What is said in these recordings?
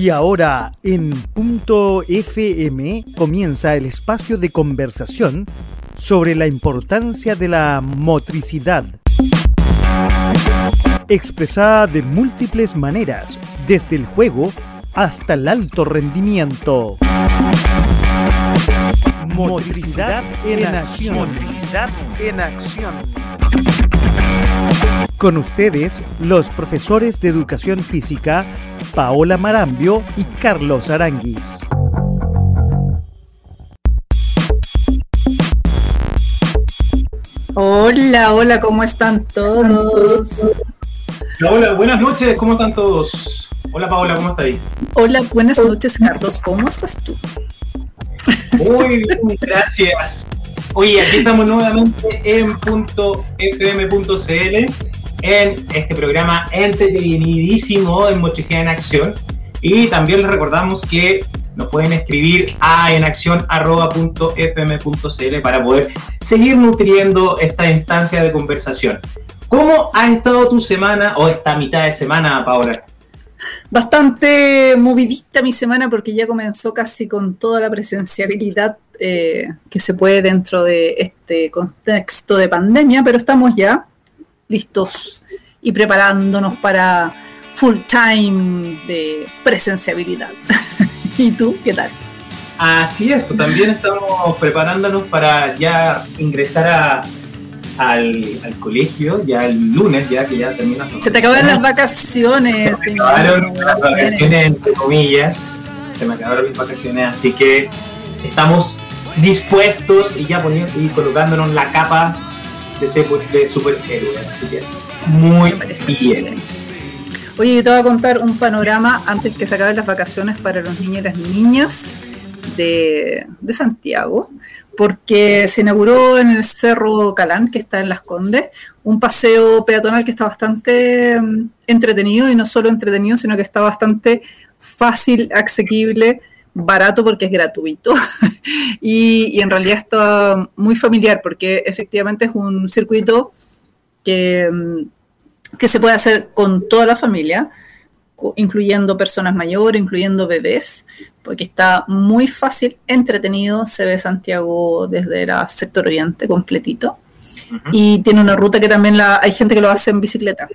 Y ahora en punto FM comienza el espacio de conversación sobre la importancia de la motricidad. Expresada de múltiples maneras, desde el juego hasta el alto rendimiento. Motricidad en acción. Motricidad en acción. Con ustedes, los profesores de educación física, Paola Marambio y Carlos Aranguis. Hola, hola, ¿cómo están todos? Hola, buenas noches, ¿cómo están todos? Hola Paola, ¿cómo estás ahí? Hola, buenas noches, Carlos, ¿cómo estás tú? Muy bien, gracias. Oye, aquí estamos nuevamente en punto .fm.cl en este programa entretenidísimo en Motricidad en Acción. Y también les recordamos que nos pueden escribir a enacción.fm.cl para poder seguir nutriendo esta instancia de conversación. ¿Cómo ha estado tu semana o esta mitad de semana, Paola? Bastante movidita mi semana porque ya comenzó casi con toda la presenciabilidad eh, que se puede dentro de este contexto de pandemia, pero estamos ya listos y preparándonos para full time de presenciabilidad. ¿Y tú qué tal? Así es, pues también estamos preparándonos para ya ingresar a al, colegio ya el lunes, ya que ya termina. Se te acabaron las vacaciones. Se me acabaron las vacaciones, entre comillas. Se me acabaron mis vacaciones, así que estamos dispuestos y ya poniendo y colocándonos la capa de, de superhéroe. Así que muy bien. Oye, yo te voy a contar un panorama antes que se acaben las vacaciones para los niños y las niñas de, de Santiago porque se inauguró en el Cerro Calán, que está en Las Condes, un paseo peatonal que está bastante mm, entretenido y no solo entretenido, sino que está bastante fácil, asequible, barato porque es gratuito y, en realidad está muy familiar porque efectivamente es un circuito que, mm, que se puede hacer con toda la familia incluyendo personas mayores, incluyendo bebés, porque está muy fácil, entretenido, se ve Santiago desde el sector oriente completito. Y tiene una ruta que también la, hay gente que lo hace en bicicleta.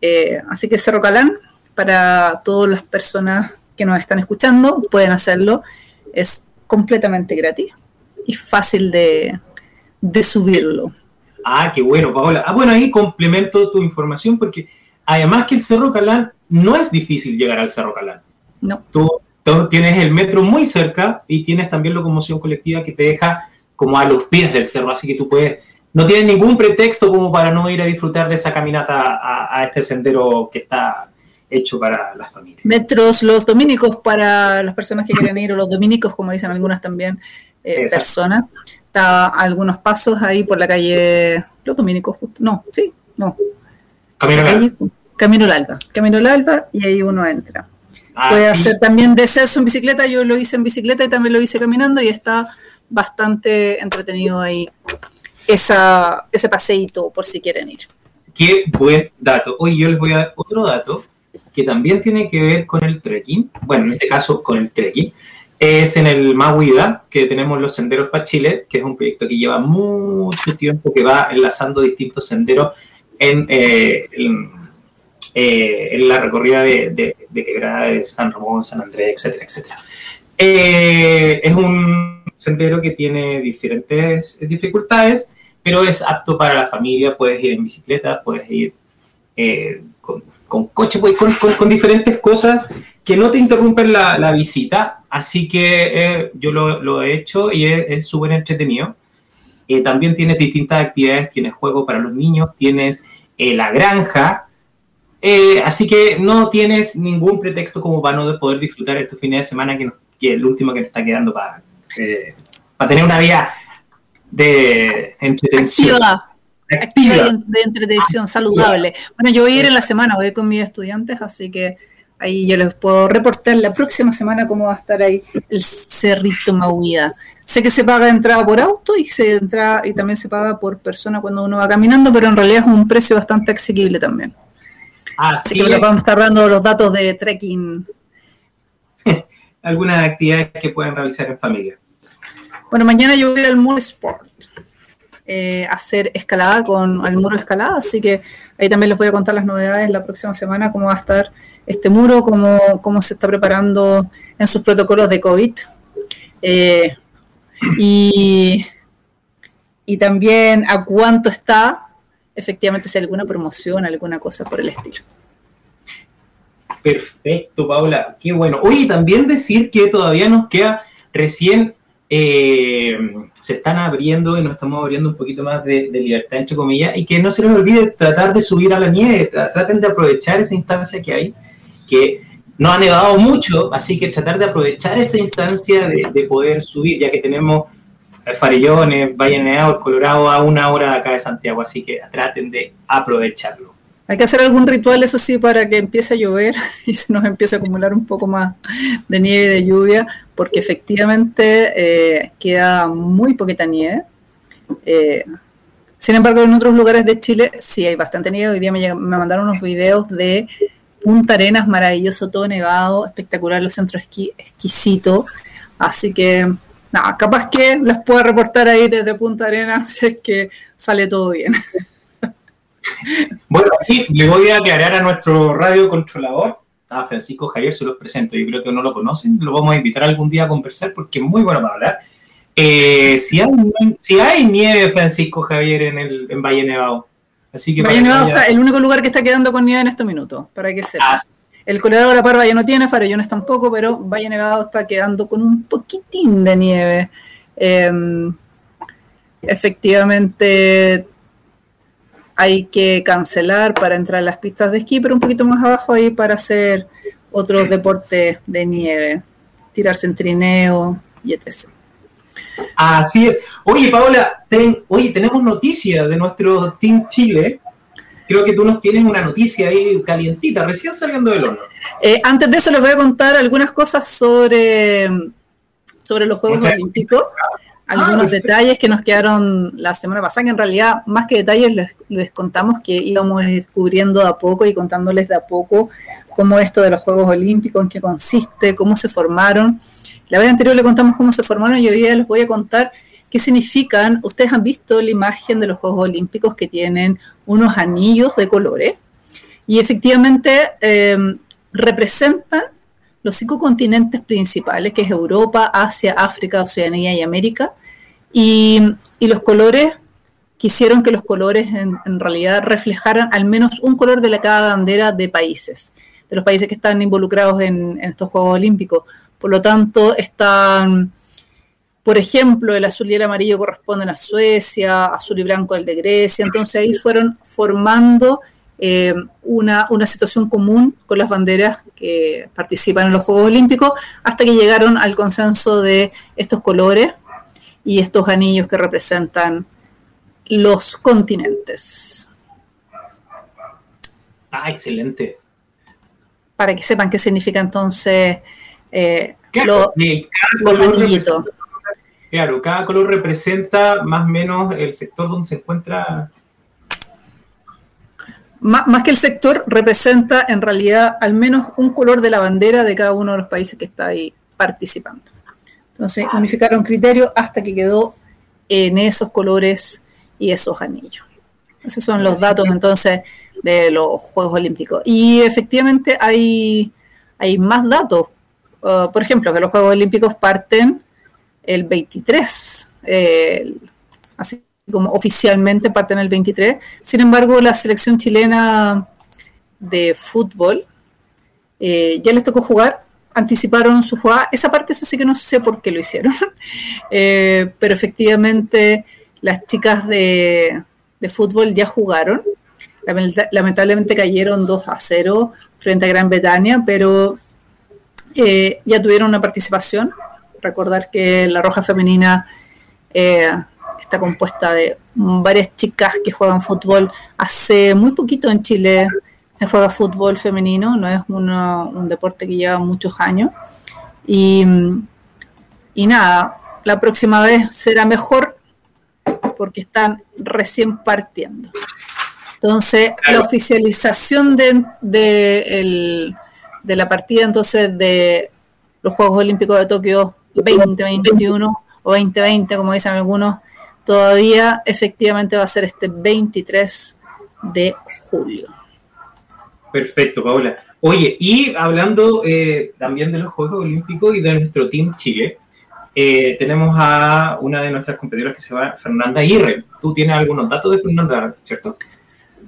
Eh, así que Cerro Calán, para todas las personas que nos están escuchando, pueden hacerlo. Es completamente gratis y fácil de, de subirlo. Ah, qué bueno, Paola. Ah, bueno, ahí complemento tu información porque además que el Cerro Calán no es difícil llegar al Cerro Calán. No. Tú, tienes el metro muy cerca y tienes también locomoción colectiva que te deja como a los pies del cerro, así que tú puedes, no tienes ningún pretexto como para no ir a disfrutar de esa caminata a, este sendero que está hecho para las familias. Metros los dominicos para las personas que quieren ir, o los dominicos, como dicen algunas también eh, personas. Está algunos pasos ahí por la calle, los dominicos, no, sí, no. Camino Camino al Alba. Camino al Alba y ahí uno entra. Ah, Puede hacer también descenso en bicicleta, yo lo hice en bicicleta y también lo hice caminando y está bastante entretenido ahí esa, ese paseíto por si quieren ir. Qué buen dato. Hoy yo les voy a dar otro dato que también tiene que ver con el trekking, bueno, en este caso con el trekking, es en el Mahuida, que tenemos los senderos para Chile, que es un proyecto que lleva mucho tiempo, que va enlazando distintos senderos en, eh, eh, la recorrida de, de, Quebrada San Ramón, San Andrés, etcétera, etcétera. Eh, es un sendero que tiene diferentes dificultades, pero es apto para la familia, puedes ir en bicicleta, puedes ir con, con, coche, puedes, con, con, diferentes cosas que no te interrumpen la, la visita, así que yo lo, lo, he hecho y es súper entretenido. también tienes distintas actividades, tienes juego para los niños, tienes la granja, eh, así que no tienes ningún pretexto como para no poder disfrutar estos fines de semana que, es el último que nos está quedando para, eh, para tener una vida de entretención. Activa. De entretención saludable. Bueno, yo voy a ir en la semana, voy con mis estudiantes, así que ahí yo les puedo reportar la próxima semana cómo va a estar ahí el Cerrito Mauida. Sé que se paga entrada por auto y se entra y también se paga por persona cuando uno va caminando, pero en realidad es un precio bastante asequible también. Así, que vamos a estar dando los datos de trekking algunas actividades que pueden realizar en familia. Bueno, mañana yo voy al Muro Sport eh, hacer escalada con el muro de escalada, así que ahí también les voy a contar las novedades la próxima semana, cómo va a estar este muro, cómo, cómo se está preparando en sus protocolos de COVID. Eh, y, y también a cuánto está, efectivamente, si hay alguna promoción, alguna cosa por el estilo. Perfecto, Paula, qué bueno. Oye, también decir que todavía nos queda recién eh, se están abriendo y nos estamos abriendo un poquito más de, libertad, entre comillas, y que no se les olvide tratar de subir a la nieve, traten de aprovechar esa instancia que hay, que no ha nevado mucho, así que tratar de aprovechar esa instancia de, poder subir, ya que tenemos Farellones, Valle Nevado, Colorado a una hora de acá de Santiago, así que traten de aprovecharlo. Hay que hacer algún ritual, eso sí, para que empiece a llover y se nos empiece a acumular un poco más de nieve y de lluvia, porque efectivamente eh, queda muy poquita nieve. Eh, sin embargo, en otros lugares de Chile sí hay bastante nieve. Hoy día me, me mandaron unos videos de Punta Arenas, maravilloso, todo nevado, espectacular, los centros esquí, exquisito. Así que, nada, capaz que les puedo reportar ahí desde Punta Arenas si es que sale todo bien. Bueno, aquí le voy a aclarar a nuestro radio controlador, a Francisco Javier, se los presento, yo creo que no lo conocen, lo vamos a invitar algún día a conversar porque es muy bueno para hablar. Eh, si, hay, si hay nieve, Francisco Javier, en, el, en Valle Nevado. Así que Valle Nevado está el único lugar que está quedando con nieve en estos minutos, para que sepa. Ah, el Colorado de la Parva ya no tiene, Farellones tampoco, pero Valle Nevado está quedando con un poquitín de nieve. Em, efectivamente, hay que cancelar para entrar a las pistas de esquí, pero un poquito más abajo ahí para hacer otros deportes de nieve, tirarse en trineo y etc. Así es. Oye, Paola, oye, tenemos noticias de nuestro Team Chile. Creo que tú nos tienes una noticia ahí calientita, recién saliendo del horno. Eh, antes de eso les voy a contar algunas cosas sobre, sobre los Juegos Olímpicos algunos ah, detalles que nos quedaron la semana pasada, que en realidad más que detalles les, contamos que íbamos a ir cubriendo de a poco y contándoles de a poco cómo esto de los Juegos Olímpicos, en qué consiste, cómo se formaron. La vez anterior le contamos cómo se formaron y hoy día les voy a contar qué significan. Ustedes han visto la imagen de los Juegos Olímpicos que tienen unos anillos de colores y efectivamente eh, representan los cinco continentes principales, que es Europa, Asia, África, Oceanía y América, y, los colores quisieron que los colores en, realidad reflejaran al menos un color de la cada bandera de países, de los países que están involucrados en, estos Juegos Olímpicos. Por lo tanto, están, por ejemplo, el azul y el amarillo corresponden a Suecia, azul y blanco el de Grecia, entonces ahí fueron formando eh, una, situación común con las banderas que participan en los Juegos Olímpicos hasta que llegaron al consenso de estos colores y estos anillos que representan los continentes. Ah, excelente. Para que sepan qué significa entonces eh, los anillitos. Claro, cada color representa más o menos el sector donde se encuentra más, que el sector, representa en realidad al menos un color de la bandera de cada uno de los países que está ahí participando. Entonces, unificaron criterios hasta que quedó en esos colores y esos anillos. Esos son los datos entonces de los Juegos Olímpicos. Y efectivamente hay, hay más datos. Uh, por ejemplo, que los Juegos Olímpicos parten el 23, así como oficialmente parten el 23. Sin embargo, la selección chilena de fútbol eh, ya les tocó jugar, anticiparon su jugada. Esa parte, eso sí que no sé por qué lo hicieron, eh, pero efectivamente las chicas de, fútbol ya jugaron. Lamentablemente cayeron 2 a 0 frente a Gran Bretaña, pero eh, ya tuvieron una participación. Recordar que la Roja Femenina está compuesta de varias chicas que juegan fútbol. Hace muy poquito en Chile se juega fútbol femenino, no es un deporte que lleva muchos años. Y, y nada, la próxima vez será mejor porque están recién partiendo. Entonces, la oficialización de, de, de la partida entonces de los Juegos Olímpicos de Tokio 2021 o 2020, como dicen algunos, todavía efectivamente va a ser este 23 de julio. Perfecto, Paola. Oye, y hablando eh, también de los Juegos Olímpicos y de nuestro Team Chile, eh, tenemos a una de nuestras competidoras que se llama Fernanda Aguirre. Tú tienes algunos datos de Fernanda, ¿cierto?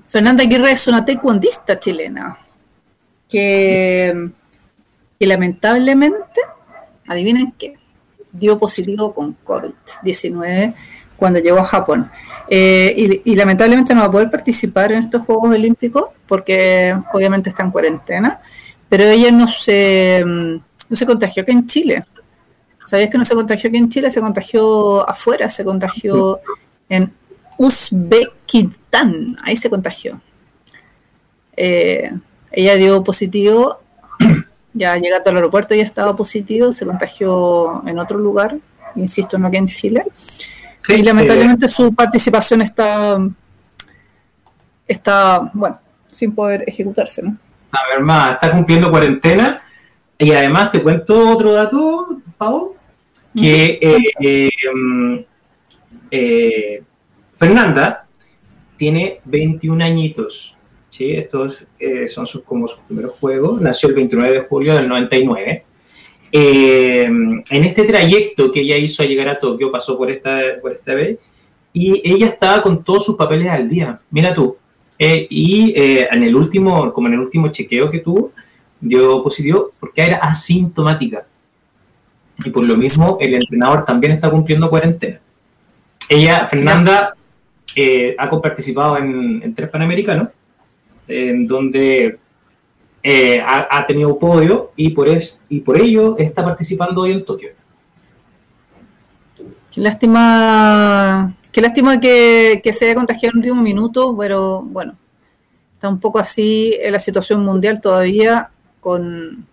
Fernanda Aguirre es una taekwondista chilena que, que lamentablemente, adivinen qué, dio positivo con COVID-19 cuando llegó a Japón. Eh, y, lamentablemente no va a poder participar en estos Juegos Olímpicos porque obviamente está en cuarentena, pero ella no se, no se contagió aquí en Chile. ¿Sabías que no se contagió aquí en Chile? Se contagió afuera, se contagió en Uzbekistán, ahí se contagió. Eh, ella dio positivo, ya llegando al aeropuerto ya estaba positivo, se contagió en otro lugar, insisto, no aquí en Chile. Y lamentablemente eh, su participación está, está, bueno, sin poder ejecutarse, ¿no? A ver, más, está cumpliendo cuarentena y además te cuento otro dato, Pau, que eh, em, eh, Fernanda tiene 21 añitos. ¿sí? Estos eh, son sus, como sus primeros juegos. Nació el 29 de julio del 99. Em, en este trayecto que ella hizo a llegar a Tokio, pasó por esta, por esta vez, y ella estaba con todos sus papeles al día. Mira tú. y en el último, como en el último chequeo que tuvo, dio positivo porque era asintomática y por lo mismo el entrenador también está cumpliendo cuarentena. Ella, Fernanda, eh, ha participado en, tres Panamericanos, en donde eh, ha, tenido podio y por, es, y por ello está participando hoy en Tokio. Qué lástima, qué lástima que, que se haya contagiado en el último minuto, pero bueno, está un poco así en la situación mundial todavía con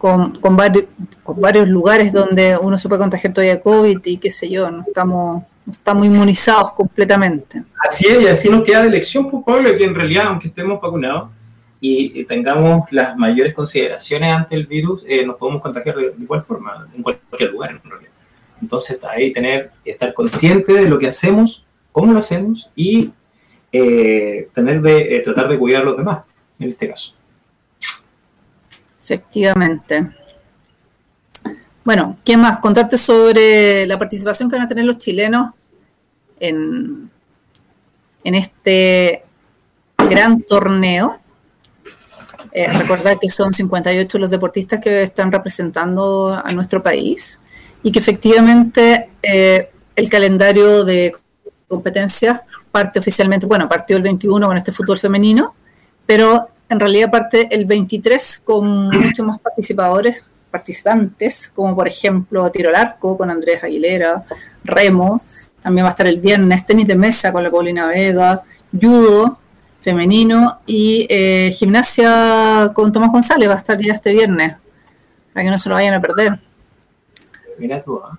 con, con, varios, con varios lugares donde uno se puede contagiar todavía COVID y qué sé yo, no estamos, no estamos inmunizados completamente. Así es, y así nos queda de elección, pues Pablo, que en realidad, aunque estemos vacunados y, tengamos las mayores consideraciones ante el virus, eh, nos podemos contagiar de, igual forma, en cualquier lugar en realidad. Entonces, ahí tener, estar consciente de lo que hacemos, cómo lo hacemos y eh, tener de, eh, tratar de cuidar a los demás, en este caso. Efectivamente. Bueno, ¿qué más? Contarte sobre la participación que van a tener los chilenos en, en este gran torneo. Eh, recordar que son 58 los deportistas que están representando a nuestro país y que efectivamente eh, el calendario de competencias parte oficialmente, bueno, partió el 21 con este fútbol femenino, pero en realidad parte el 23 con muchos más participadores, participantes, como por ejemplo tiro al arco con Andrés Aguilera, remo, también va a estar el viernes tenis de mesa con la Paulina Vega, judo femenino y eh, gimnasia con Tomás González va a estar ya este viernes, para que no se lo vayan a perder. Mira tú, ¿ah?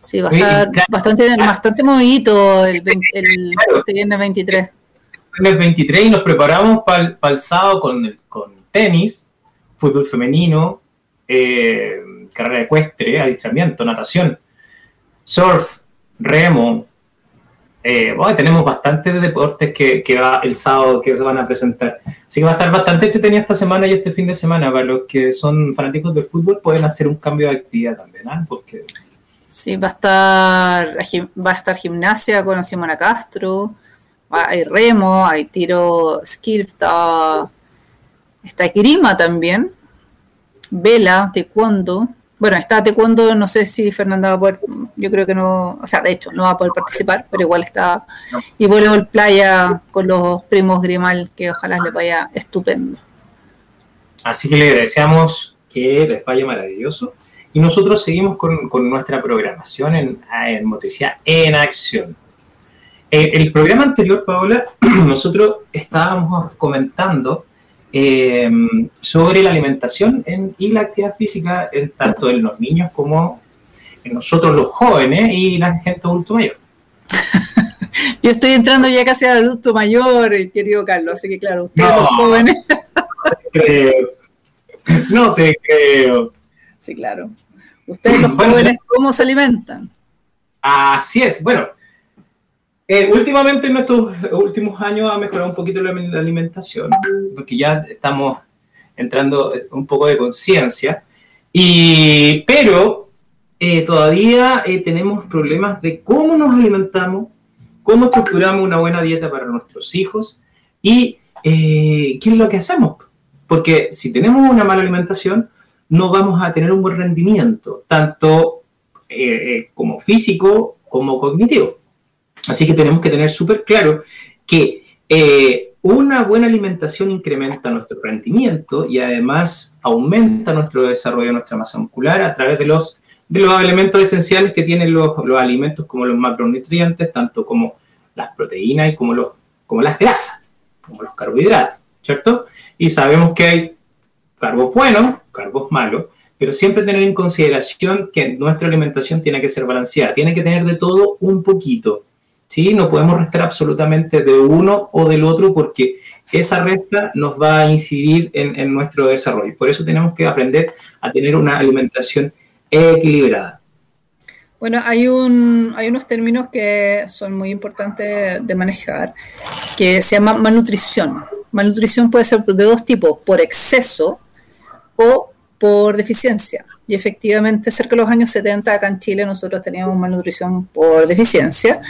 Sí, va a estar bastante, bastante movidito el, el, este viernes 23 el 23 y nos preparamos para el sábado con, con tenis, fútbol femenino, eh, carrera ecuestre, adiestramiento, natación, surf, remo. Eh, tenemos bastantes deportes que, va el sábado que se van a presentar. Así que va a estar bastante entretenido esta semana y este fin de semana. Para los que son fanáticos del fútbol pueden hacer un cambio de actividad también, ¿ah? Porque... Sí, va a estar va a estar gimnasia con Simona Castro, hay remo, hay tiro skill, está, está también, vela, taekwondo. Bueno, está taekwondo, no sé si Fernanda va a poder, yo creo que no, o sea, de hecho, no va a poder participar, pero igual está. Y el playa con los primos Grimal, que ojalá les vaya estupendo. Así que le deseamos que les vaya maravilloso. Y nosotros seguimos con, nuestra programación en, en Motricidad en Acción. Eh, el programa anterior, Paola, nosotros estábamos comentando eh, sobre la alimentación y la actividad física en, tanto en los niños como en nosotros los jóvenes y la gente adulto mayor. Yo estoy entrando ya casi al adulto mayor, querido Carlos, así que claro, ustedes los jóvenes. no te creo. Sí, claro. Ustedes los jóvenes, ¿cómo se alimentan? Así es. Bueno, eh, últimamente en nuestros últimos años ha mejorado un poquito la, alimentación, porque ya estamos entrando un poco de conciencia, pero eh, todavía eh, tenemos problemas de cómo nos alimentamos, cómo estructuramos una buena dieta para nuestros hijos y qué es lo que hacemos. Porque si tenemos una mala alimentación, no vamos a tener un buen rendimiento, tanto como físico como cognitivo. Así que tenemos que tener súper claro que eh, una buena alimentación incrementa nuestro rendimiento y además aumenta nuestro desarrollo de nuestra masa muscular a través de los, de los elementos esenciales que tienen los, alimentos como los macronutrientes, tanto como las proteínas y como, los, como las grasas, como los carbohidratos, ¿cierto? Y sabemos que hay carbos buenos, carbos malos, pero siempre tener en consideración que nuestra alimentación tiene que ser balanceada, tiene que tener de todo un poquito. ¿Sí? No podemos restar absolutamente de uno o del otro porque esa resta nos va a incidir en, nuestro desarrollo. Por eso tenemos que aprender a tener una alimentación equilibrada. Bueno, hay, un, hay unos términos que son muy importantes de manejar, que se llama malnutrición. Malnutrición puede ser de dos tipos, por exceso o por deficiencia. Y efectivamente, cerca de los años 70 acá en Chile nosotros teníamos malnutrición por deficiencia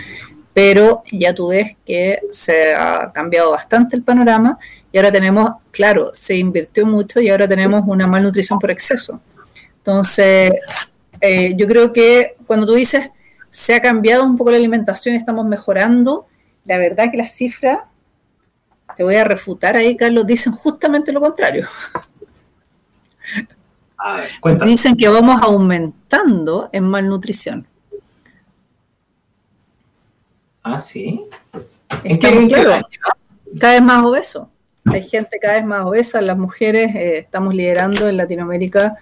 pero ya tú ves que se ha cambiado bastante el panorama y ahora tenemos, claro, se invirtió mucho y ahora tenemos una malnutrición por exceso. Entonces, eh, yo creo que cuando tú dices se ha cambiado un poco la alimentación, estamos mejorando, la verdad que las cifras, te voy a refutar ahí, Carlos, dicen justamente lo contrario. dicen que vamos aumentando en malnutrición. Ah, sí. cada vez más obeso. Hay gente cada vez más obesa. Las mujeres eh, estamos liderando en Latinoamérica.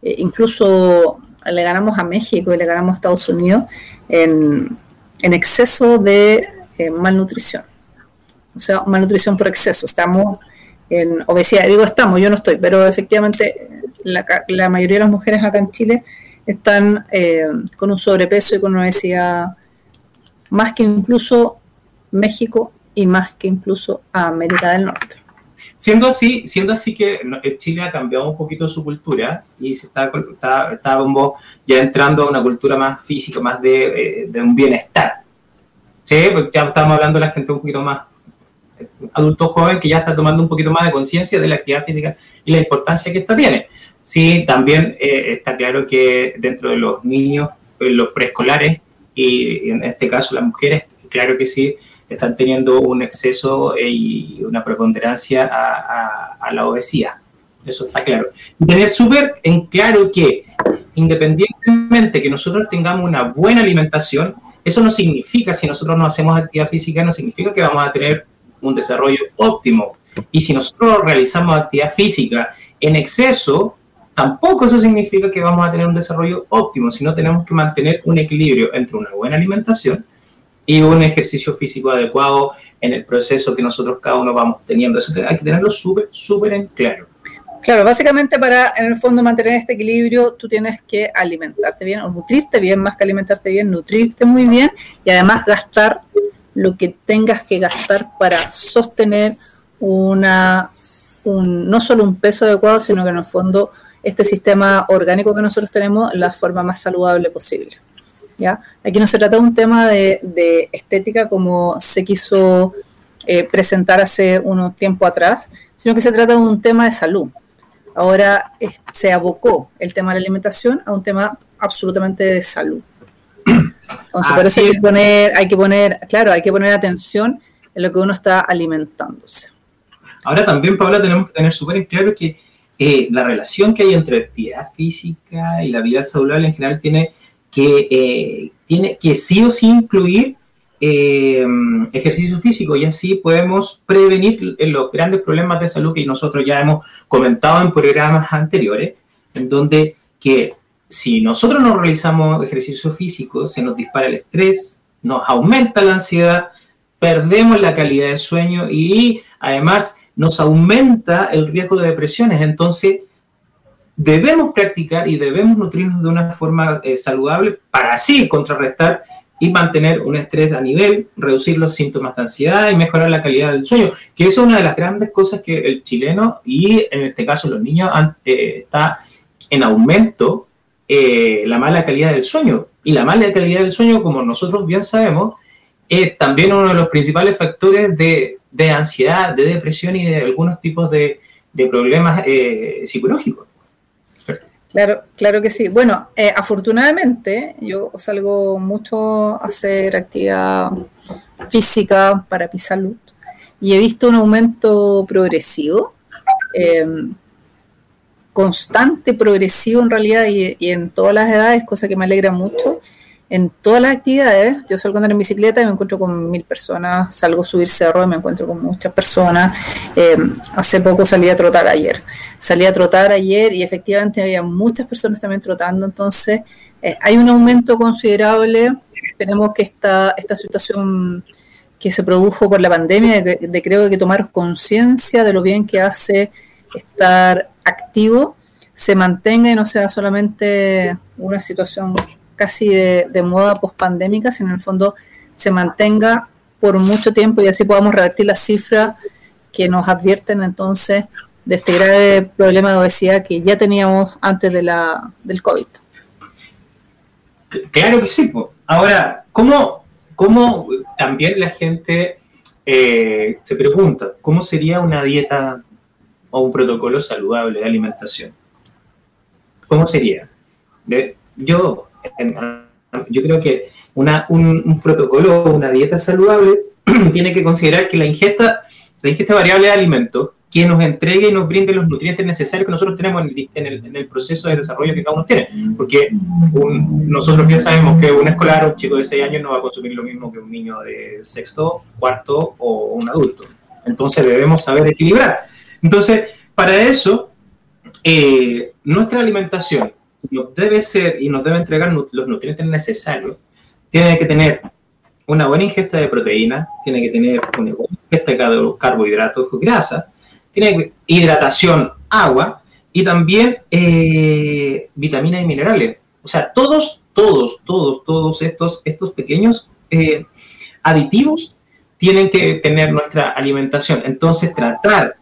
Eh, incluso le ganamos a México y le ganamos a Estados Unidos en, exceso de eh, malnutrición. O sea, malnutrición por exceso. Estamos en obesidad. Digo estamos, yo no estoy, pero efectivamente la, la mayoría de las mujeres acá en Chile están con un sobrepeso y con una obesidad más que incluso México y más que incluso América del Norte. Siendo así, siendo así que Chile ha cambiado un poquito su cultura y se está, está, ya entrando a una cultura más física, más de, eh, un bienestar. Sí, porque ya estamos hablando de la gente un poquito más eh, adulto joven que ya está tomando un poquito más de conciencia de la actividad física y la importancia que esta tiene. Sí, también eh, está claro que dentro de los niños, los preescolares, y en este caso las mujeres, claro que sí, están teniendo un exceso y una preponderancia a, la obesidad. Eso está claro. tener súper en claro que independientemente que nosotros tengamos una buena alimentación, eso no significa, si nosotros no hacemos actividad física, no significa que vamos a tener un desarrollo óptimo. Y si nosotros realizamos actividad física en exceso, Tampoco eso significa que vamos a tener un desarrollo óptimo, sino tenemos que mantener un equilibrio entre una buena alimentación y un ejercicio físico adecuado en el proceso que nosotros cada uno vamos teniendo. Eso hay que tenerlo súper, súper en claro. Claro, básicamente para en el fondo mantener este equilibrio tú tienes que alimentarte bien o nutrirte bien, más que alimentarte bien, nutrirte muy bien y además gastar lo que tengas que gastar para sostener una, un, no solo un peso adecuado, sino que en el fondo este sistema orgánico que nosotros tenemos la forma más saludable posible. ¿ya? Aquí no se trata de un tema de, estética como se quiso eh, presentar hace unos tiempo atrás, sino que se trata de un tema de salud. Ahora se abocó el tema de la alimentación a un tema absolutamente de salud. Entonces, por eso hay que, poner, hay que poner, claro, hay que poner atención en lo que uno está alimentándose. Ahora también, Paula, tenemos que tener súper claro que eh, la relación que hay entre actividad física y la vida saludable en general tiene que, eh, tiene que sí o sí incluir eh, ejercicio físico y así podemos prevenir los grandes problemas de salud que nosotros ya hemos comentado en programas anteriores, en donde que si nosotros no realizamos ejercicio físico, se nos dispara el estrés, nos aumenta la ansiedad, perdemos la calidad de sueño y además nos aumenta el riesgo de depresiones. Entonces, debemos practicar y debemos nutrirnos de una forma eh, saludable para así contrarrestar y mantener un estrés a nivel, reducir los síntomas de ansiedad y mejorar la calidad del sueño, que es una de las grandes cosas que el chileno y en este caso los niños eh, está en aumento eh, la mala calidad del sueño. Y la mala calidad del sueño, como nosotros bien sabemos, es también uno de los principales factores de, de ansiedad, de depresión y de algunos tipos de, de problemas eh, psicológicos. Claro, claro que sí. Bueno, eh, afortunadamente yo salgo mucho a hacer actividad física para mi salud y he visto un aumento progresivo, em, constante, progresivo en realidad y, y, en todas las edades, cosa que me alegra mucho en todas las actividades. Yo salgo a andar en bicicleta y me encuentro con mil personas, salgo a subir cerro y me encuentro con muchas personas. Eh, hace poco salí a trotar ayer. Salí a trotar ayer y efectivamente había muchas personas también trotando, entonces eh, hay un aumento considerable. Esperemos que esta, esta situación que se produjo por la pandemia, de, de creo que tomar conciencia de lo bien que hace estar activo, se mantenga y no sea solamente una situación casi de, moda post-pandémica, sino en el fondo se mantenga por mucho tiempo y así podamos revertir las cifras que nos advierten entonces de este grave problema de obesidad que ya teníamos antes de la, del COVID. Claro que sí. Ahora, ¿cómo, cómo también la gente eh, se pregunta, ¿cómo sería una dieta o un protocolo saludable de alimentación? ¿Cómo sería? yo yo creo que un, protocolo o una dieta saludable tiene que considerar que la ingesta, la ingesta variable de alimentos que nos entregue y nos brinde los nutrientes necesarios que nosotros tenemos en el, en el, proceso de desarrollo que cada uno tiene. Porque nosotros bien sabemos que un escolar, un chico de 6 años, no va a consumir lo mismo que un niño de sexto, cuarto o un adulto. Entonces debemos saber equilibrar. Entonces, para eso, eh, nuestra alimentación nos debe ser y nos debe entregar los nutrientes necesarios, tiene que tener una buena ingesta de proteína, tiene que tener una buena ingesta de carbohidratos grasa, tiene hidratación, agua y también eh, vitaminas y minerales. O sea, todos, todos, todos, todos estos, estos pequeños eh, aditivos tienen que tener nuestra alimentación. Entonces, tratar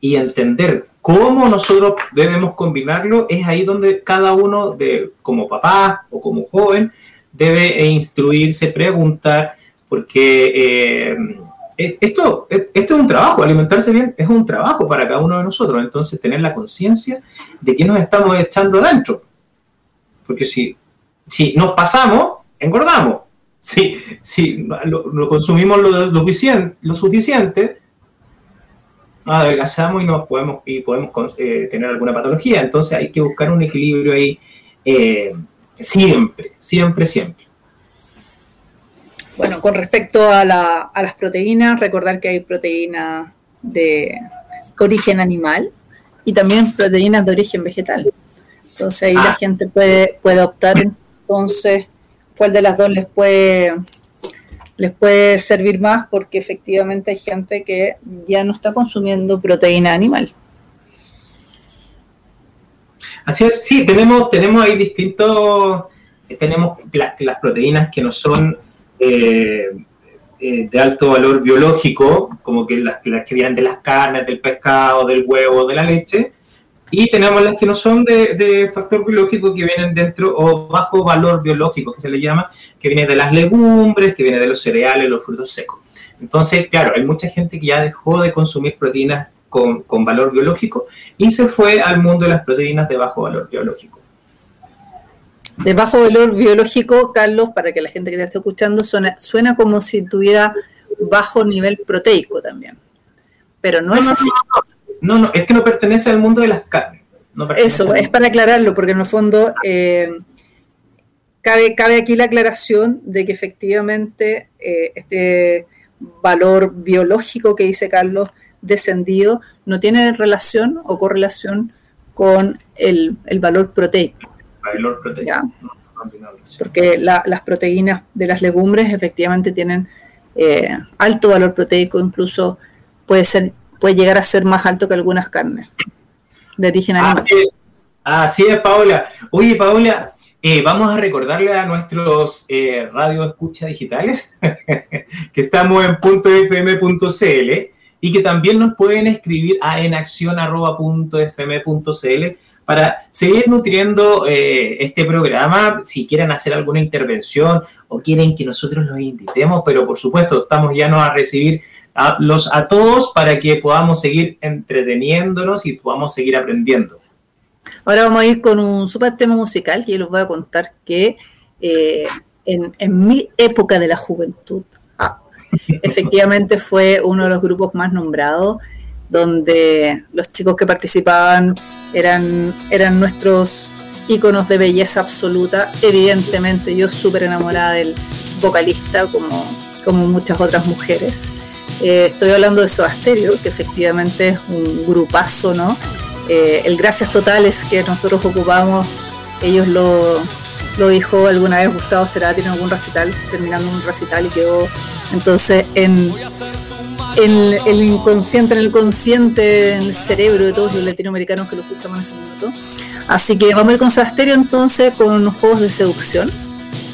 y entender cómo nosotros debemos combinarlo es ahí donde cada uno, de, como papá o como joven, debe instruirse, preguntar, porque eh, esto, esto es un trabajo, alimentarse bien es un trabajo para cada uno de nosotros, entonces tener la conciencia de que nos estamos echando adentro, porque si, si nos pasamos, engordamos, si, si lo, consumimos lo, lo, lo suficiente, adelgazamos y nos podemos y podemos eh, tener alguna patología. Entonces hay que buscar un equilibrio ahí eh, siempre, siempre, siempre. Bueno, con respecto a, la, a, las proteínas, recordar que hay proteínas de origen animal y también proteínas de origen vegetal. Entonces ahí la ah. gente puede, puede optar entonces cuál de las dos les puede les puede servir más porque efectivamente hay gente que ya no está consumiendo proteína animal. Así es, sí, tenemos, tenemos ahí distintos, tenemos las, proteínas que no son eh, eh, de alto valor biológico, como que las, las, que vienen de las carnes, del pescado, del huevo, de la leche, y tenemos las que no son de, factor biológico, que vienen dentro, o bajo valor biológico, que se le llama, que viene de las legumbres, que viene de los cereales, los frutos secos. Entonces, claro, hay mucha gente que ya dejó de consumir proteínas con, valor biológico y se fue al mundo de las proteínas de bajo valor biológico. De bajo valor biológico, Carlos, para que la gente que te esté escuchando, suena, suena como si tuviera bajo nivel proteico también. Pero no, es así. No, no, es que no pertenece al mundo de las carnes. Eso, es para aclararlo, porque en el fondo eh, cabe, cabe aquí la aclaración de que efectivamente eh, este valor biológico que dice Carlos descendido no tiene relación o correlación con el, valor proteico. Valor proteico. Porque las proteínas de las legumbres efectivamente tienen eh, alto valor proteico, incluso puede ser puede llegar a ser más alto que algunas carnes de origen animal. Así es, Paola. Oye, Paola, eh, vamos a recordarle a nuestros eh, radio escucha digitales que estamos en .fm.cl y que también nos pueden escribir a enaccion.fm.cl para seguir nutriendo eh, este programa, si quieren hacer alguna intervención o quieren que nosotros los invitemos, pero por supuesto estamos ya a recibir a, los, a todos para que podamos seguir entreteniéndonos y podamos seguir aprendiendo. Ahora vamos a ir con un super tema musical que yo les voy a contar que eh, en, mi época de la juventud, ah, efectivamente fue uno de los grupos más nombrados, donde los chicos que participaban eran, eran nuestros íconos de belleza absoluta. Evidentemente yo súper enamorada del vocalista, como, como muchas otras mujeres. Eh, estoy hablando de Soda Stereo, que efectivamente es un grupazo, ¿no? Eh, el gracias totales que nosotros ocupamos, ellos lo, lo dijo alguna vez Gustavo Cerati en algún recital, terminando un recital y quedó entonces en, el inconsciente, en el consciente, en el cerebro de todos los latinoamericanos que lo escuchamos en ese minuto. Así que vamos a ir con Soasterio entonces con Juegos de Seducción,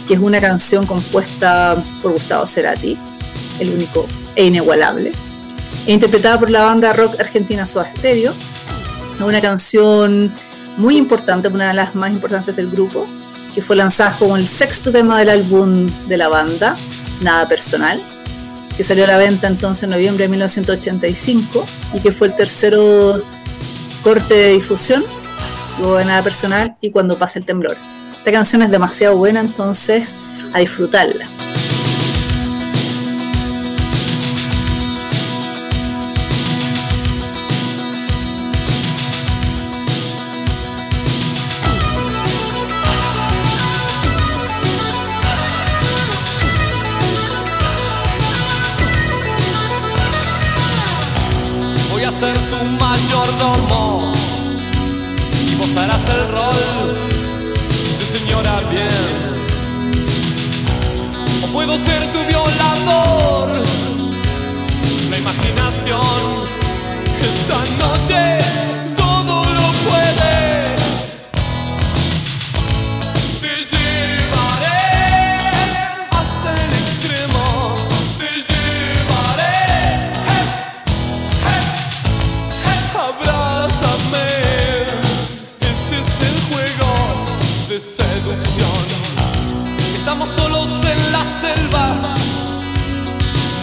que es una canción compuesta por Gustavo Cerati, el único e inigualable, e interpretada por la banda rock argentina Soda Stereo una canción muy importante, una de las más importantes del grupo, que fue lanzada como el sexto tema del álbum de la banda, Nada Personal, que salió a la venta entonces en noviembre de 1985 y que fue el tercero corte de difusión, luego de Nada Personal y Cuando pasa el temblor. Esta canción es demasiado buena, entonces a disfrutarla.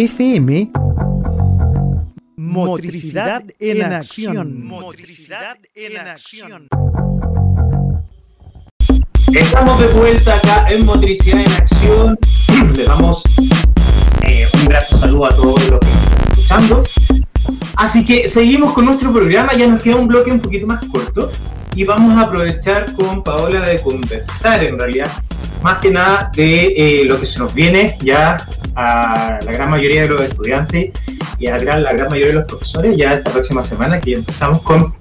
FM, motricidad en acción. Motricidad en acción. Estamos de vuelta acá en Motricidad en Acción. Le damos eh, un gran saludo a todos los que están escuchando. Así que seguimos con nuestro programa, ya nos queda un bloque un poquito más corto y vamos a aprovechar con Paola de conversar en realidad más que nada de eh, lo que se nos viene ya a la gran mayoría de los estudiantes y a la gran mayoría de los profesores ya esta próxima semana que empezamos con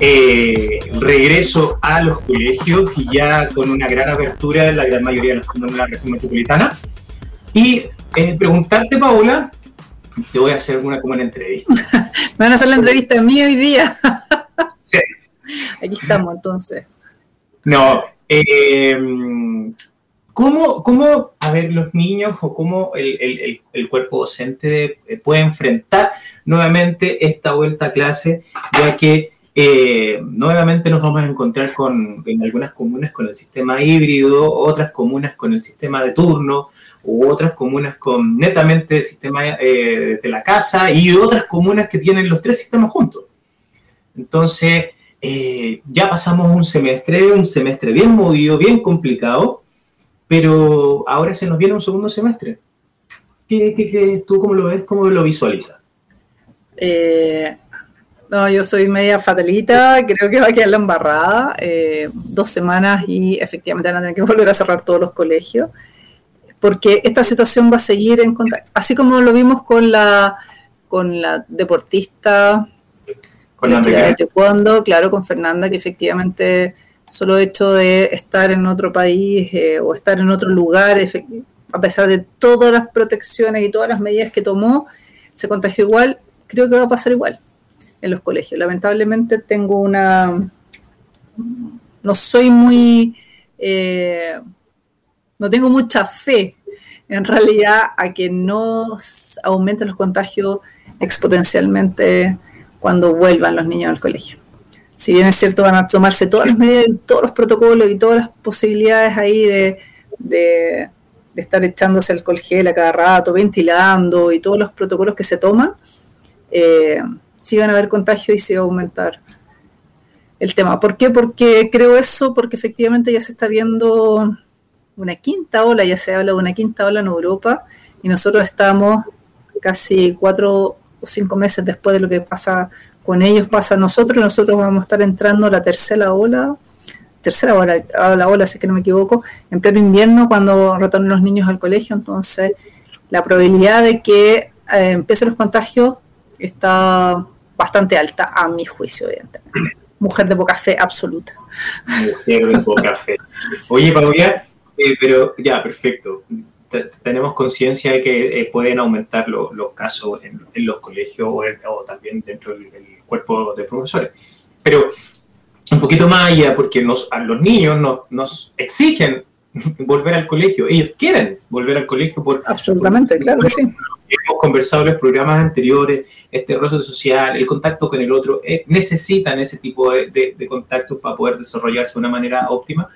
eh, regreso a los colegios y ya con una gran apertura en la gran mayoría de las comunas de la región metropolitana. Y eh, preguntarte, Paola, te voy a hacer alguna como una entrevista. Me van a hacer la entrevista a mí hoy día. sí. Aquí estamos entonces. No, eh, ¿cómo, ¿cómo, a ver, los niños o cómo el, el, el, cuerpo docente puede enfrentar nuevamente esta vuelta a clase, ya que eh, nuevamente nos vamos a encontrar con, en algunas comunas con el sistema híbrido, otras comunas con el sistema de turno, u otras comunas con netamente el sistema eh, de la casa y otras comunas que tienen los tres sistemas juntos. Entonces, eh, ya pasamos un semestre, un semestre bien movido, bien complicado, pero ahora se nos viene un segundo semestre. ¿Qué, qué, tú cómo lo ves? ¿Cómo lo visualizas? Eh, no, yo soy media fatalita, creo que va a quedar la embarrada. Eh, dos semanas y efectivamente van a tener que volver a cerrar todos los colegios, porque esta situación va a seguir en contacto, así como lo vimos con la, con la deportista con la de taekwondo, claro, con Fernanda, que efectivamente solo hecho de estar en otro país eh, o estar en otro lugar, a pesar de todas las protecciones y todas las medidas que tomó, se contagió igual, creo que va a pasar igual en los colegios. Lamentablemente tengo una... No soy muy... Eh, no tengo mucha fe en realidad a que no aumenten los contagios exponencialmente cuando vuelvan los niños al colegio. Si bien es cierto, van a tomarse todas las medidas, todos los protocolos y todas las posibilidades ahí de, de, estar echándose alcohol gel a cada rato, ventilando y todos los protocolos que se toman, eh, sí van a haber contagio y se va a aumentar el tema. ¿Por qué? Porque creo eso, porque efectivamente ya se está viendo una quinta ola, ya se habla de una quinta ola en Europa y nosotros estamos casi cuatro cinco meses después de lo que pasa con ellos, pasa a nosotros, nosotros vamos a estar entrando a la tercera ola, tercera ola, a la ola, si es que no me equivoco, en pleno invierno cuando retornen los niños al colegio, entonces la probabilidad de que eh, empiecen los contagios está bastante alta, a mi juicio, evidentemente. Mujer de poca fe absoluta. Mujer de poca fe. Oye, Paula, eh, pero ya, perfecto tenemos conciencia de que eh, pueden aumentar los casos en, los colegios o, también dentro del, cuerpo de profesores. Pero un poquito más allá, porque nos, a los niños nos, nos exigen volver al colegio. Ellos quieren volver al colegio por... Absolutamente, claro que sí. Hemos conversado en los programas anteriores, este rostro social, el contacto con el otro, eh, necesitan ese tipo de, de, contactos para poder desarrollarse de una manera óptima.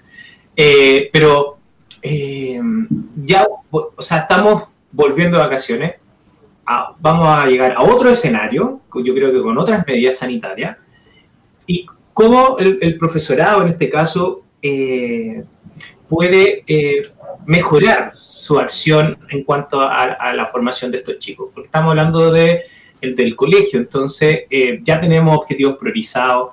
Eh, pero eh, ya, o sea, estamos volviendo de vacaciones, vamos a llegar a otro escenario, yo creo que con otras medidas sanitarias, y cómo el, profesorado, en este caso, eh, puede eh, mejorar su acción en cuanto a, la formación de estos chicos, porque estamos hablando de el del colegio, entonces ya tenemos objetivos priorizados,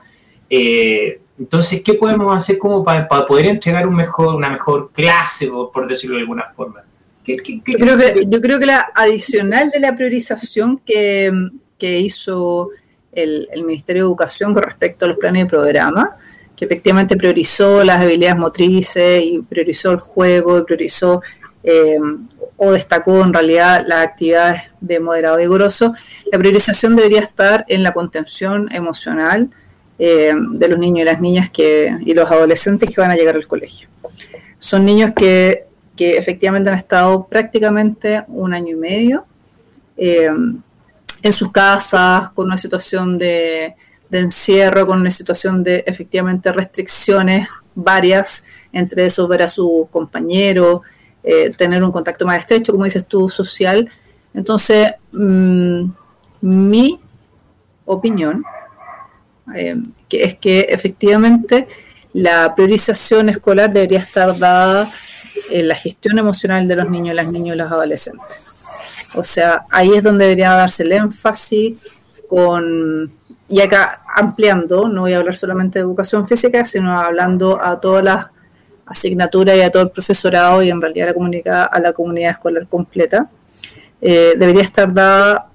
entonces, ¿qué podemos hacer como para, poder entregar un mejor, una mejor clase, por, decirlo de alguna forma? yo, creo que, yo creo que la adicional de la priorización que, hizo el, Ministerio de Educación con respecto a los planes de programa, que efectivamente priorizó las habilidades motrices y priorizó el juego y priorizó eh, o destacó en realidad las actividades de moderado y grosso, la priorización debería estar en la contención emocional, eh, de los niños y las niñas que, y los adolescentes que van a llegar al colegio. Son niños que, que efectivamente han estado prácticamente un año y medio eh, en sus casas, con una situación de, de encierro, con una situación de efectivamente restricciones varias, entre esos ver a sus compañeros, eh, tener un contacto más estrecho, como dices tú, social. Entonces, mm, mi opinión eh, que es que efectivamente la priorización escolar debería estar dada en la gestión emocional de los niños, las niñas y los adolescentes. O sea, ahí es donde debería darse el énfasis con, y acá ampliando, no voy a hablar solamente de educación física, sino hablando a todas las asignaturas y a todo el profesorado y en realidad a la comunidad, escolar completa. Eh, debería estar dada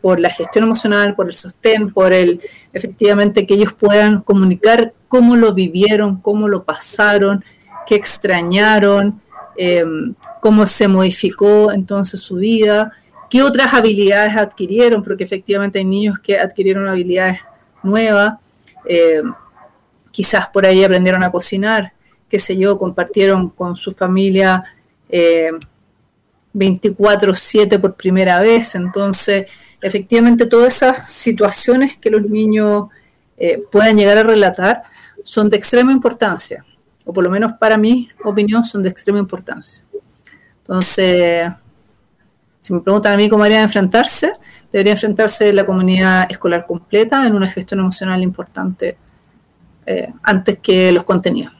por la gestión emocional, por el sostén, por el efectivamente que ellos puedan comunicar cómo lo vivieron, cómo lo pasaron, qué extrañaron, em, cómo se modificó entonces su vida, qué otras habilidades adquirieron, porque efectivamente hay niños que adquirieron habilidades nuevas, em, quizás por ahí aprendieron a cocinar, qué sé yo, compartieron con su familia 24/7 em, por primera vez, entonces efectivamente todas esas situaciones que los niños eh, puedan llegar a relatar son de extrema importancia, o por lo menos para mi opinión son de extrema importancia. Entonces, si me preguntan a mí cómo debería enfrentarse, debería enfrentarse la comunidad escolar completa en una gestión emocional importante eh, antes que los contenidos.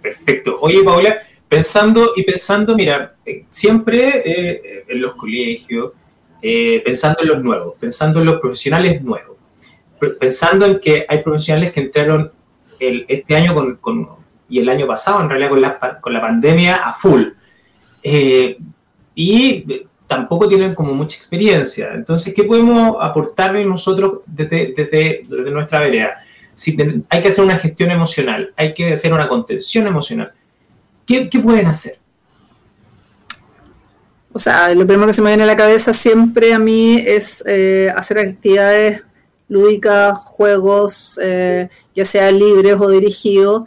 Perfecto. Oye, Paula, pensando y pensando, mira, eh, siempre en los colegios, eh, pensando en los nuevos, pensando en los profesionales nuevos, pensando en que hay profesionales que entraron este año con, y el año pasado, en realidad con la, con pandemia a full. Eh, y tampoco tienen como mucha experiencia. Entonces, ¿qué podemos aportarle nosotros desde, desde, nuestra vereda? Si hay que hacer una gestión emocional, hay que hacer una contención emocional. ¿Qué, qué pueden hacer? O sea, lo primero que se me viene a la cabeza siempre a mí es eh, hacer actividades lúdicas, juegos, eh, ya sea libres o dirigidos,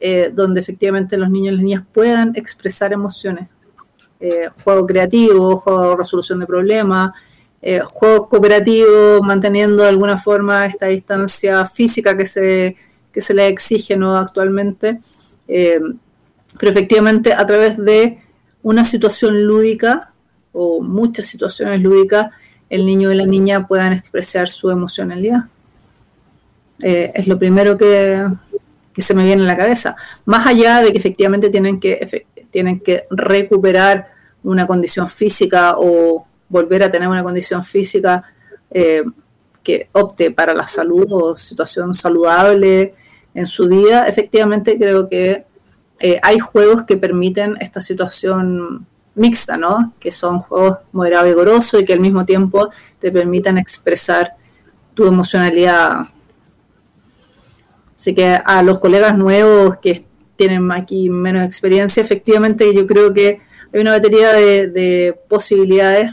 eh, donde efectivamente los niños y las niñas puedan expresar emociones. juego creativo, juego de resolución de problemas, juego cooperativo, manteniendo de alguna forma esta distancia física que se, que se le exige actualmente, pero efectivamente a través de una situación lúdica o muchas situaciones lúdicas, el niño y la niña puedan expresar su emocionalidad. Eh, es lo primero que, se me viene a la cabeza. Más allá de que efectivamente tienen que, tienen que recuperar una condición física o volver a tener una condición física eh, que opte para la salud o situación saludable en su vida, efectivamente creo que eh, hay juegos que permiten esta situación mixta, ¿no? Que son juegos moderado y y que al mismo tiempo te permitan expresar tu emocionalidad. Así que a los colegas nuevos que tienen aquí menos experiencia, efectivamente yo creo que hay una batería de, posibilidades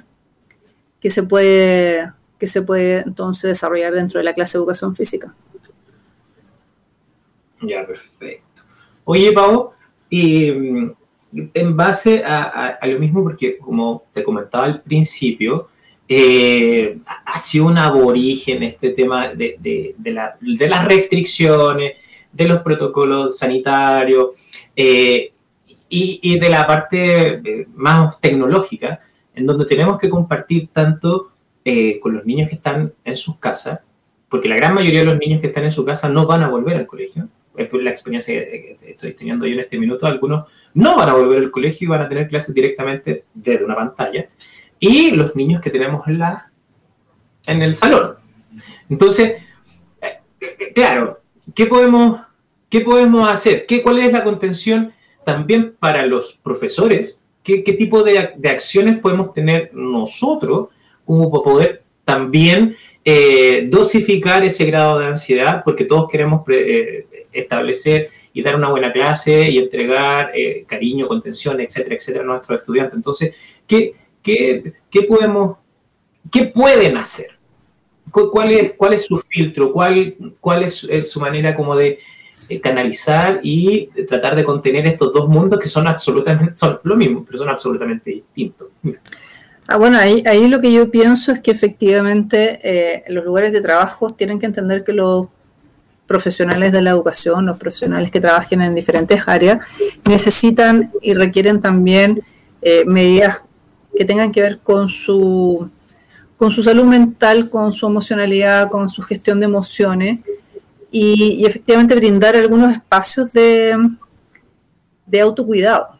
que se puede que se puede entonces desarrollar dentro de la clase de educación física. Ya, perfecto. Oye, Pau, y en base a, lo mismo, porque como te comentaba al principio, eh, ha sido un aborigen este tema de, las restricciones, de los protocolos sanitarios eh, y, de la parte eh, más tecnológica, en donde tenemos que compartir tanto con los niños que están en sus casas, porque la gran mayoría de los niños que están en su casa no van a volver al colegio. Es la experiencia que estoy teniendo yo en este minuto. Algunos no van a volver al colegio y van a tener clases directamente desde una pantalla. Y los niños que tenemos en, la, en el salón. Entonces, eh, eh, claro, ¿qué podemos, qué podemos hacer? ¿Qué, ¿Cuál es la contención también para los profesores? ¿Qué, qué tipo de, de, acciones podemos tener nosotros como para poder también eh, dosificar ese grado de ansiedad? Porque todos queremos establecer y dar una buena clase y entregar eh, cariño, contención, etcétera, etcétera, a nuestros estudiantes. Entonces, ¿qué, qué, qué podemos, qué pueden hacer? ¿Cuál es, cuál es su filtro? ¿Cuál, cuál es eh, su manera como de eh, canalizar y tratar de contener estos dos mundos que son absolutamente, son lo mismo, pero son absolutamente distintos? Ah, bueno, ahí, ahí lo que yo pienso es que efectivamente los lugares de trabajo tienen que entender que los profesionales de la educación, los profesionales que trabajen en diferentes áreas, necesitan y requieren también eh, medidas que tengan que ver con su, con su salud mental, con su emocionalidad, con su gestión de emociones y, y efectivamente brindar algunos espacios de, de autocuidado.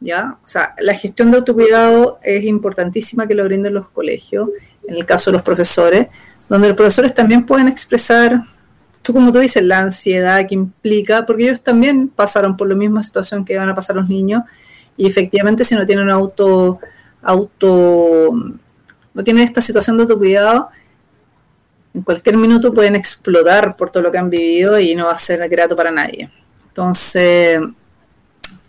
¿ya? O sea, la gestión de autocuidado es importantísima que lo brinden los colegios, en el caso de los profesores, donde los profesores también pueden expresar, tú como tú dices, la ansiedad que implica, porque ellos también pasaron por la misma situación que van a pasar los niños, y efectivamente si no tienen auto, auto, no tienen esta situación de autocuidado, en cualquier minuto pueden explotar por todo lo que han vivido y no va a ser grato para nadie. Entonces,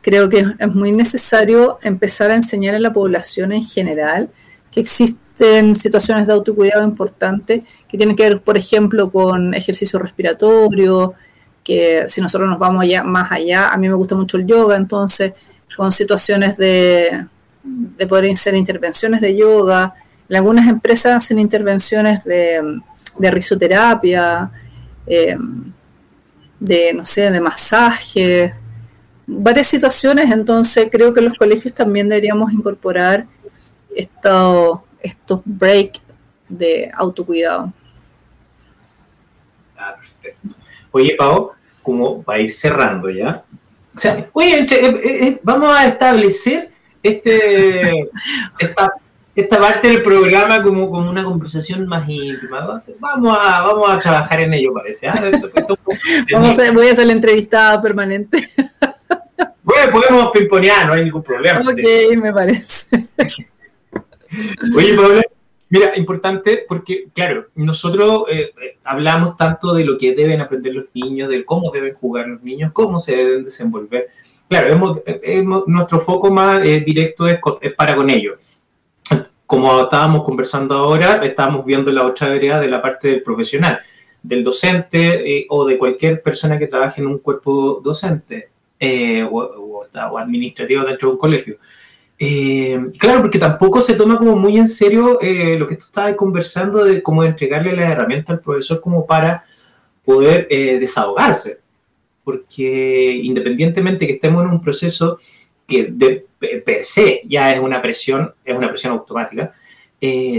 creo que es muy necesario empezar a enseñar a la población en general que existen situaciones de autocuidado importantes que tienen que ver, por ejemplo, con ejercicio respiratorio, que si nosotros nos vamos allá, más allá, a mí me gusta mucho el yoga, entonces con situaciones de, de poder hacer intervenciones de yoga. En algunas empresas hacen intervenciones de, de risoterapia, eh, de, no sé, de masaje, varias situaciones, entonces creo que los colegios también deberíamos incorporar esto, estos breaks de autocuidado. Ah, Oye, Pau, como para ir cerrando ya. O sea, oye, eh, eh, eh, vamos a establecer este, esta, esta, parte del programa como, como una conversación más íntima. Vamos a, vamos a trabajar en ello, parece. ¿ah? vamos a, voy a hacer la entrevistada permanente. Bueno, podemos pimponear, no hay ningún problema. Ok, me parece. Oye, mira, importante porque, claro, nosotros eh, eh, hablamos tanto de lo que deben aprender los niños, de cómo deben jugar los niños, cómo se deben desenvolver. Claro, nuestro foco más eh, directo es, para con ellos. Como estábamos conversando ahora, estábamos viendo la otra vereda de la parte del profesional, del docente o de cualquier persona que trabaje en un cuerpo docente eh, o, administrativo dentro de un colegio. Eh, claro, porque tampoco se toma como muy en serio eh, lo que tú estabas conversando de cómo entregarle las herramientas al profesor como para poder desahogarse. Porque independientemente que estemos en un proceso que per se ya es una presión, es una presión automática,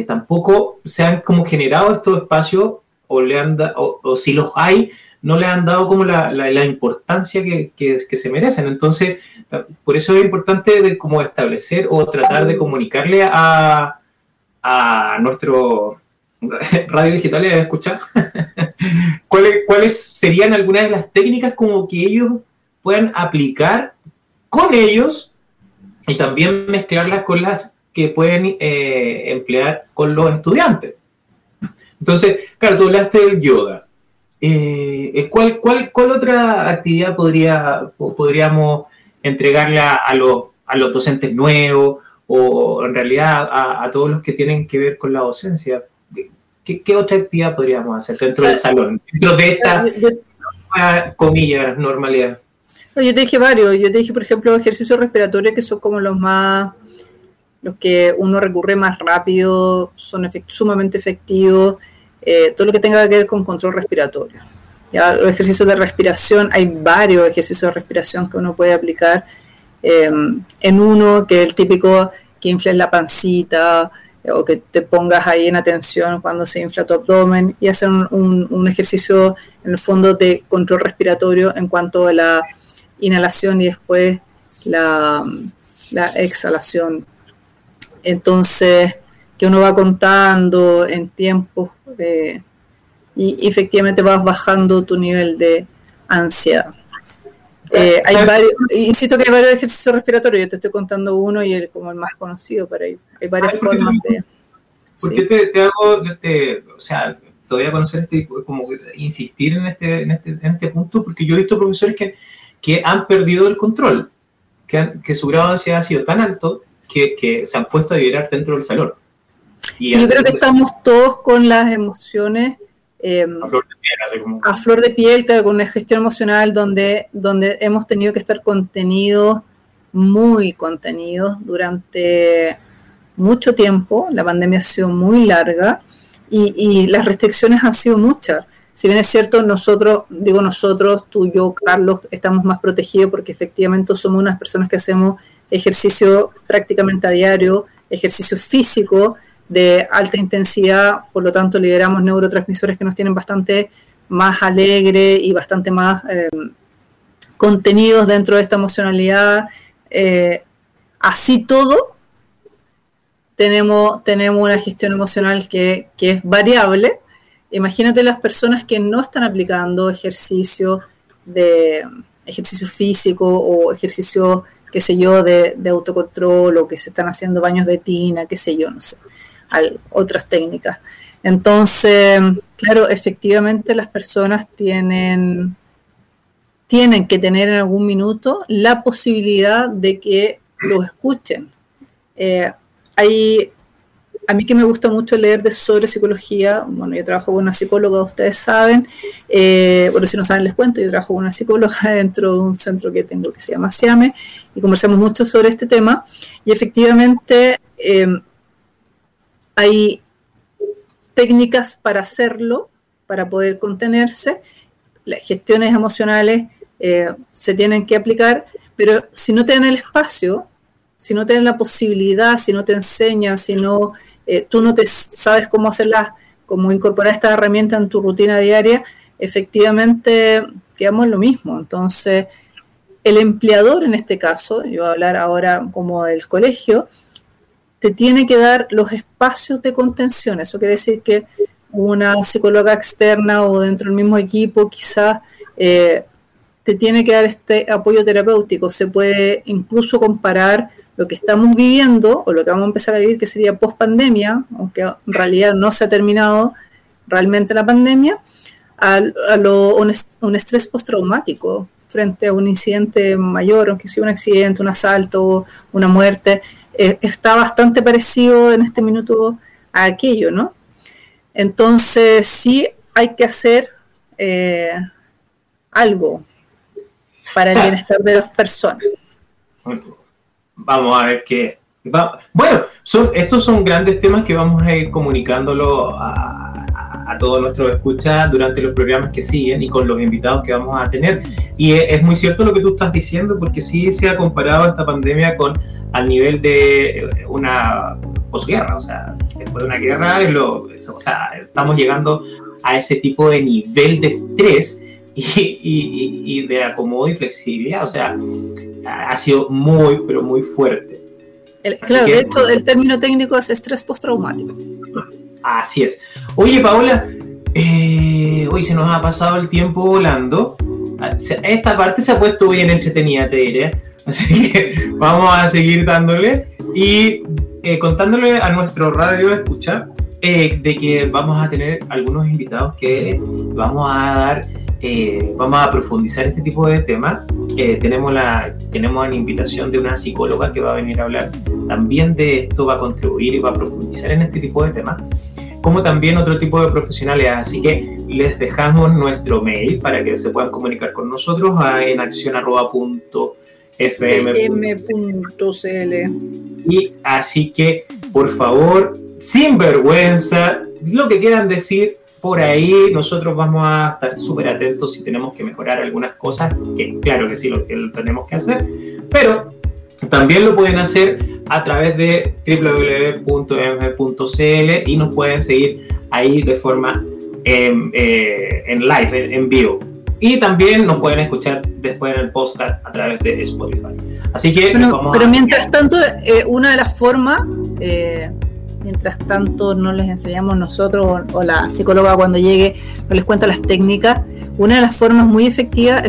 tampoco se han como generado estos espacios o si los hay, no le han dado como la, la, importancia que, que, se merecen. Entonces, por eso es importante de como establecer o tratar de comunicarle a, a nuestro radio digital de escuchar ¿Cuáles, cuáles serían algunas de las técnicas como que ellos puedan aplicar con ellos y también mezclarlas con las que pueden eh, emplear con los estudiantes. Entonces, claro, tú hablaste del yoga. Eh, eh, ¿cuál, cuál, cuál, otra actividad podría, podríamos entregarle a, los, a los docentes nuevos o en realidad a, todos los que tienen que ver con la docencia? ¿Qué, qué otra actividad podríamos hacer dentro del salón, dentro de esta, comillas, normalidad? yo te dije varios, yo te dije, por ejemplo, ejercicios respiratorios que son como los más, los que uno recurre más rápido, son sumamente efectivos. Eh, todo lo que tenga que ver con control respiratorio. Los ejercicios de respiración, hay varios ejercicios de respiración que uno puede aplicar. Em, en uno, que es el típico que infles la pancita eh, o que te pongas ahí en atención cuando se infla tu abdomen y hacer un, ejercicio en el fondo de control respiratorio en cuanto a la inhalación y después la exhalación. Entonces, que uno va contando en tiempos y efectivamente vas bajando tu nivel de ansiedad. Eh, hay varios, insisto que hay varios ejercicios respiratorios, yo te estoy contando uno y el como el más conocido para ellos. Hay varias formas de... ¿Por qué te, hago, o sea, te voy a conocer este, como insistir en este, en este, en este punto? Porque yo he visto profesores que, que han perdido el control, que, que su grado de ansiedad ha sido tan alto que, que se han puesto a vibrar dentro del salón. Yo creo que estamos todos con las emociones em, a, flor de piel, con una gestión emocional donde, donde hemos tenido que estar contenidos, muy contenidos durante mucho tiempo. La pandemia ha sido muy larga y, las restricciones han sido muchas. si bien es cierto, nosotros, digo nosotros, tú, yo, Carlos, estamos más protegidos porque efectivamente somos unas personas que hacemos ejercicio prácticamente a diario, ejercicio físico de alta intensidad, por lo tanto liberamos neurotransmisores que nos tienen bastante más alegre y bastante más eh, contenidos dentro de esta emocionalidad. Eh, así todo, tenemos, tenemos una gestión emocional que, es variable Imagínate las personas que no están aplicando ejercicio de ejercicio físico o ejercicio, qué sé yo, de, autocontrol o que se están haciendo baños de tina, qué sé yo, no sé, otras técnicas. Entonces, claro, efectivamente las personas tienen, tienen que tener en algún minuto la posibilidad de que lo escuchen. Eh, hay a mí que me gusta mucho leer de sobre psicología, bueno, yo trabajo con una psicóloga, ustedes saben, eh, bueno, si no saben les cuento, yo trabajo con una psicóloga dentro de un centro que tengo que se llama SIAME y conversamos mucho sobre este tema y efectivamente eh, hay técnicas para hacerlo, para poder contenerse, las gestiones emocionales eh, se tienen que aplicar, pero si no tienen el espacio, si no tienen la posibilidad, si no te enseñan, si no eh, tú no te sabes cómo hacerla, cómo incorporar esta herramienta en tu rutina diaria, efectivamente quedamos lo mismo. Entonces, el empleador en este caso, yo voy a hablar ahora como del colegio, te tiene que dar los espacios de contención. Eso quiere decir que una psicóloga externa o dentro del mismo equipo quizás eh, te tiene que dar este apoyo terapéutico. Se puede incluso comparar lo que estamos viviendo o lo que vamos a empezar a vivir, que sería post pandemia, aunque en realidad no se ha terminado realmente la pandemia, a, lo, un, estrés postraumático frente a un incidente mayor, aunque sea un accidente, un asalto, una muerte, eh, está bastante parecido en este minuto a aquello, ¿no? Entonces sí hay que hacer eh, algo para el bienestar de las personas. Vamos a ver qué. Bueno, son, estos son grandes temas que vamos a ir comunicándolo a, a, todos nuestros escuchas durante los programas que siguen y con los invitados que vamos a tener. Y es, muy cierto lo que tú estás diciendo, porque sí se ha comparado esta pandemia con al nivel de una posguerra, o sea, después de una guerra, lo, o sea, estamos llegando a ese tipo de nivel de estrés y, y, y de acomodo y flexibilidad, o sea, ha sido muy, pero muy fuerte. claro, de hecho, el término técnico es estrés postraumático. Así es. Oye, Paola, eh, hoy se nos ha pasado el tiempo volando. Ah, esta parte se ha puesto bien entretenida, te diré. Así que vamos a seguir dándole y eh, contándole a nuestro radio escucha eh, de que vamos a tener algunos invitados que vamos a dar eh, vamos a profundizar este tipo de temas. Eh, tenemos, la, tenemos la invitación de una psicóloga que va a venir a hablar también de esto, va a contribuir y va a profundizar en este tipo de temas, como también otro tipo de profesionales. Así que les dejamos nuestro mail para que se puedan comunicar con nosotros en acción.fm.cl. Y así que, por favor, sin vergüenza, lo que quieran decir, por ahí nosotros vamos a estar súper atentos si tenemos que mejorar algunas cosas, que claro que sí lo, que tenemos que hacer, pero también lo pueden hacer a través de www.mg.cl y nos pueden seguir ahí de forma em, eh, en live, en, vivo. Y también nos pueden escuchar después en el podcast a través de Spotify. Así que... Pero, mientras tanto, eh, una de las formas... Eh, mientras tanto no les enseñamos nosotros o, la psicóloga cuando llegue no les cuenta las técnicas, una de las formas muy efectivas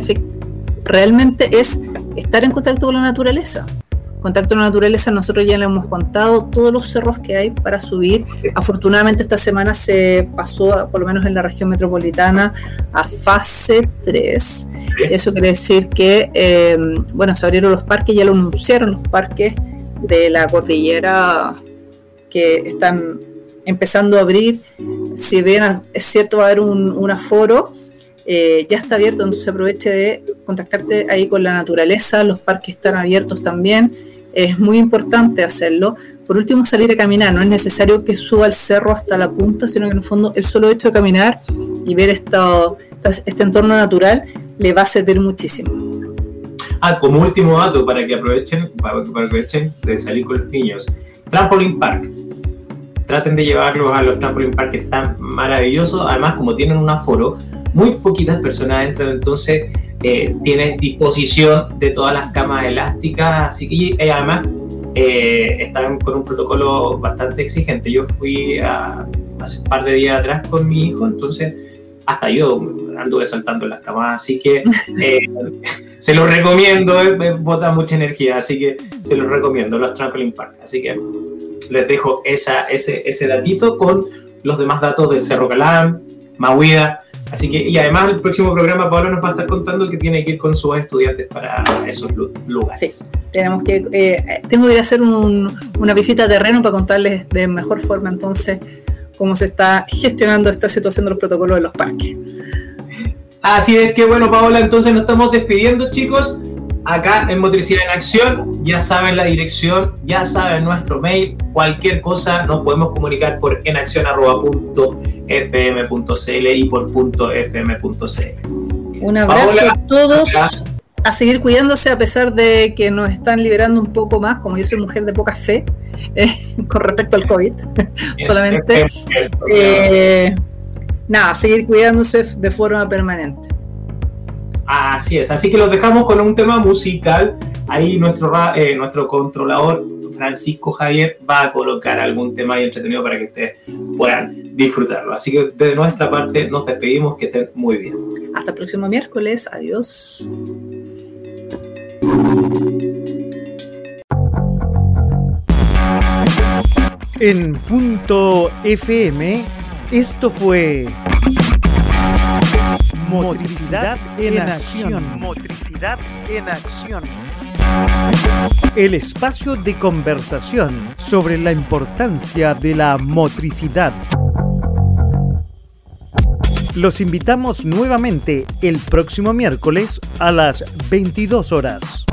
realmente es estar en contacto con la naturaleza. Contacto con la naturaleza, nosotros ya le hemos contado todos los cerros que hay para subir. Afortunadamente esta semana se pasó, por lo menos en la región metropolitana, a fase 3. Eso quiere decir que, eh, bueno, se abrieron los parques, ya lo anunciaron los parques de la cordillera que están empezando a abrir. Si bien es cierto, va a haber un, aforo, eh, ya está abierto, entonces aproveche de contactarte ahí con la naturaleza, los parques están abiertos también, es muy importante hacerlo. Por último, salir a caminar, no es necesario que suba el cerro hasta la punta, sino que en el fondo el solo hecho de caminar y ver esto, este entorno natural le va a servir muchísimo. Ah, como último dato para que aprovechen, para que aprovechen de salir con los niños. Trampoline Park. Traten de llevarlos a los Trampoline Park que están maravillosos. Además, como tienen un aforo, muy poquitas personas entran, entonces eh, tienes disposición de todas las camas elásticas, así que además eh, están con un protocolo bastante exigente. Yo fui hace un par de días atrás con mi hijo, entonces hasta yo anduve saltando en las camas, así que eh, se los recomiendo, eh, bota mucha energía, así que se los recomiendo, los Trampoline Park. Así que les dejo esa, ese, ese datito con los demás datos del Cerro Calán, Mahuida, Así que, y además el próximo programa Pablo nos va a estar contando que tiene que ir con sus estudiantes para esos lugares. Sí, tenemos que, eh, tengo que ir a hacer una visita a terreno para contarles de mejor forma entonces cómo se está gestionando esta situación de los protocolos de los parques. Así es que bueno, Paola, entonces nos estamos despidiendo, chicos. Acá en Motricidad en Acción, ya saben la dirección, ya saben nuestro mail, cualquier cosa nos podemos comunicar por enacción.fm.cl y por .fm.cl. Un abrazo a todos. A seguir cuidándose a pesar de que nos están liberando un poco más, como yo soy mujer de poca fe, eh, con respecto al COVID, solamente. Eh, nada, seguir cuidándose de forma permanente. Así es, así que los dejamos con un tema musical. Ahí nuestro, eh, nuestro controlador Francisco Javier va a colocar algún tema ahí entretenido para que ustedes puedan disfrutarlo. Así que de nuestra parte nos despedimos, que estén muy bien. Hasta el próximo miércoles, adiós. En punto FM, esto fue Motricidad en acción. Motricidad en acción. El espacio de conversación sobre la importancia de la motricidad. Los invitamos nuevamente el próximo miércoles a las 22 horas.